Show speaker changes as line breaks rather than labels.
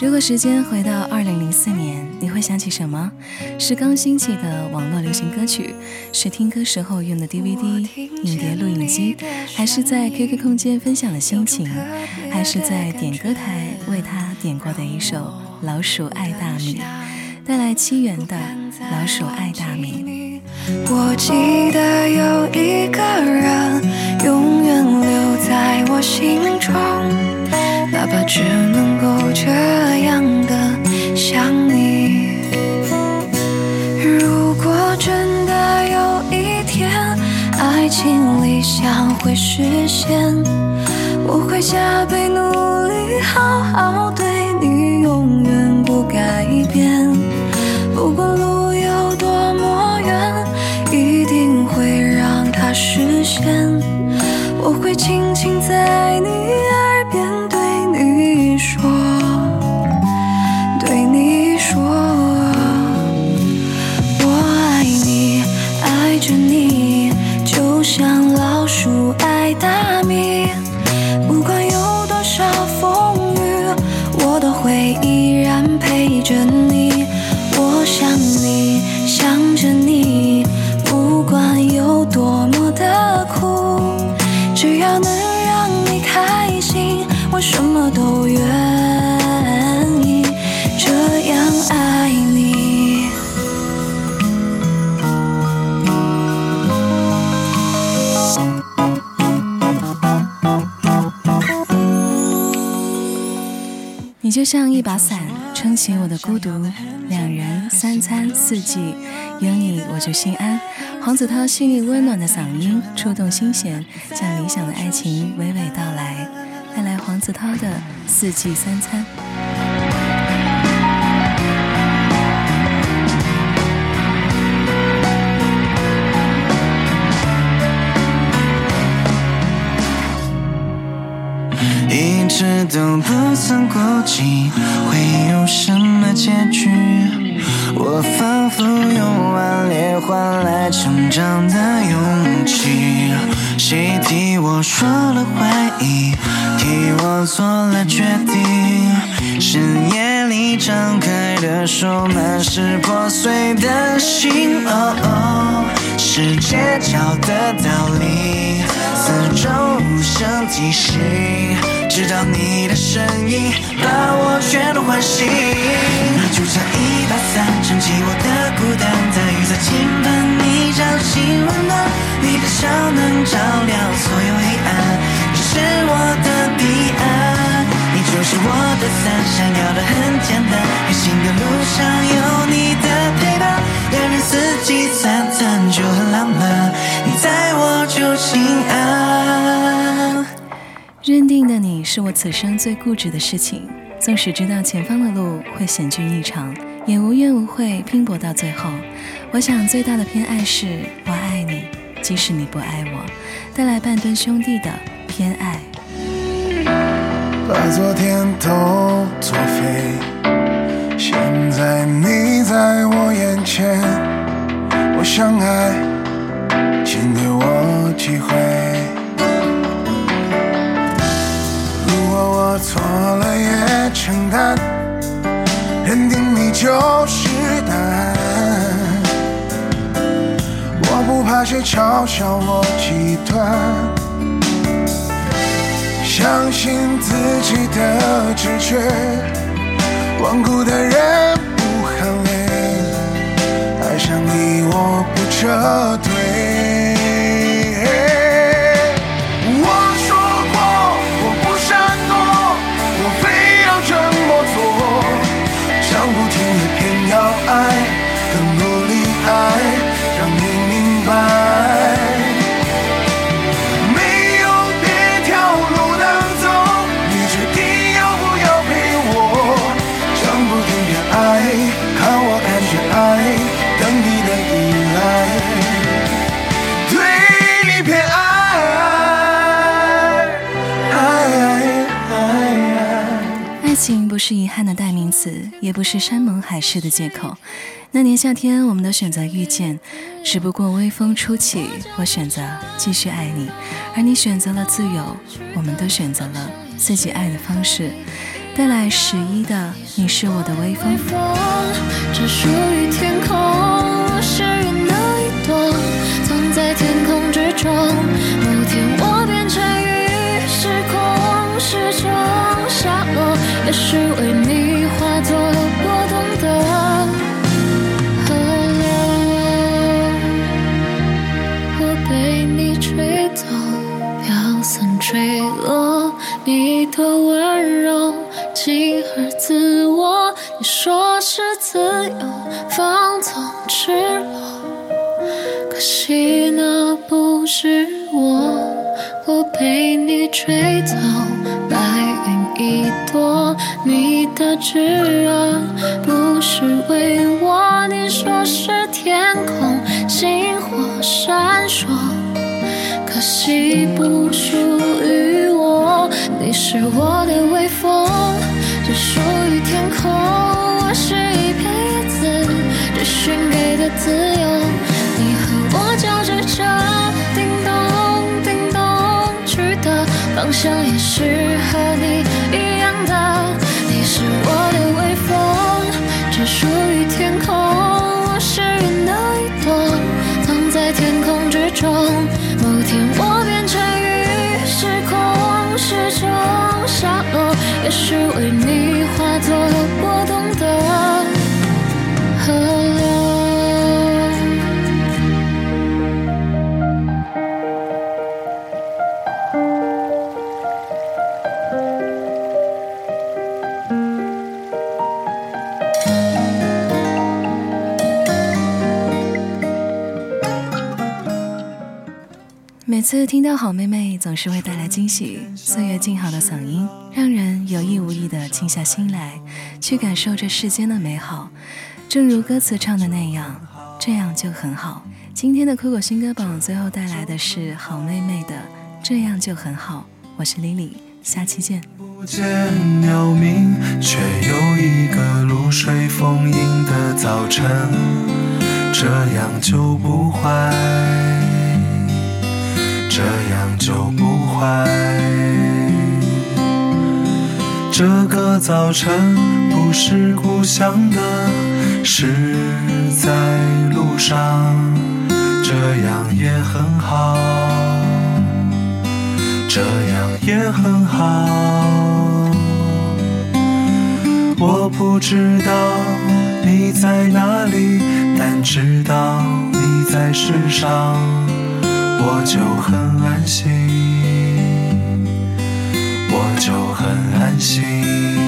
如果时间回到二零零四年，你会想起什么？是刚兴起的网络流行歌曲，是听歌时候用的 DVD、影碟、录影机，还是在 QQ 空间分享的心情，还是在点歌台为他点过的一首《老鼠爱大米》？带来七元的《老鼠爱大米》。
我记得有一个人永留在我心中，哪怕只能够这样的想你。如果真的有一天爱情理想会实现，我会加倍努力，好好对你，像
一把伞，撑起我的孤独。两人三餐四季，有你我就心安。黄子韬细腻温暖的嗓音触动心弦，将理想的爱情娓娓道来。带来黄子韬的四季三餐。
都不曾估计会有什么结局，我仿佛用顽劣换来成长的勇气。谁替我说了怀疑，替我做了决定？深夜里张开的手，满是破碎的心。哦哦，是街角的道理，四周无声提醒。直到你的身影把我全都唤醒，你就像一把伞撑起我的孤单，在雨伞倾盆你掌心温暖，你的笑能照亮所有黑暗，这是我的彼岸。你就是我的伞，闪耀的很简单，远行的路上有你的陪伴，两人四季三餐就很浪漫，你在我就心安。
认定的你是我此生最固执的事情，纵使知道前方的路会险峻异常，也无怨无悔拼搏到最后。我想最大的偏爱是我爱你，即使你不爱我。带来半吨兄弟的偏爱，
把昨天都作废，现在你在我眼前，我想爱，请给我机会。我错了也承担，认定你就是答案。我不怕谁嘲笑我极端，相信自己的直觉。顽固的人不喊累，爱上你我不撤退。爱我感觉爱等你的依赖对你偏爱
爱情不是遗憾的代名词也不是山盟海誓的借口。那年夏天我们都选择遇见只不过微风初起我选择继续爱你。而你选择了自由我们都选择了自己爱的方式。带来十一的《你是我的微风》。
只属于天空，我是云的一朵，藏在天空之中。某天我变成雨，时空失重下落，也许为你化作波动的河流。我被你吹走，飘散坠落，你的。自我，你说是自由，放纵赤裸。可惜那不是我，我被你吹走，白云一朵。你的炙热不是为我，你说是天空星火闪烁，可惜不属于我。你是我的微风。方向也是和你一样的。你是我的微风，只属于天空，我是云的一朵，藏在天空之中。某天我变成雨，时空时钟下落，也许为你。
每次听到好妹妹，总是会带来惊喜。岁月静好的嗓音，让人有意无意的静下心来，去感受这世间的美好。正如歌词唱的那样，这样就很好。今天的酷狗新歌榜最后带来的是好妹妹的《这样就很好》。我是 Lily，下期见。
不见鸟鸣，却有一个露水丰盈的早晨，这样就不坏。这样就不坏。这个早晨不是故乡的，是在路上，这样也很好，这样也很好。我不知道你在哪里，但知道你在世上。我就很安心，我就很安心。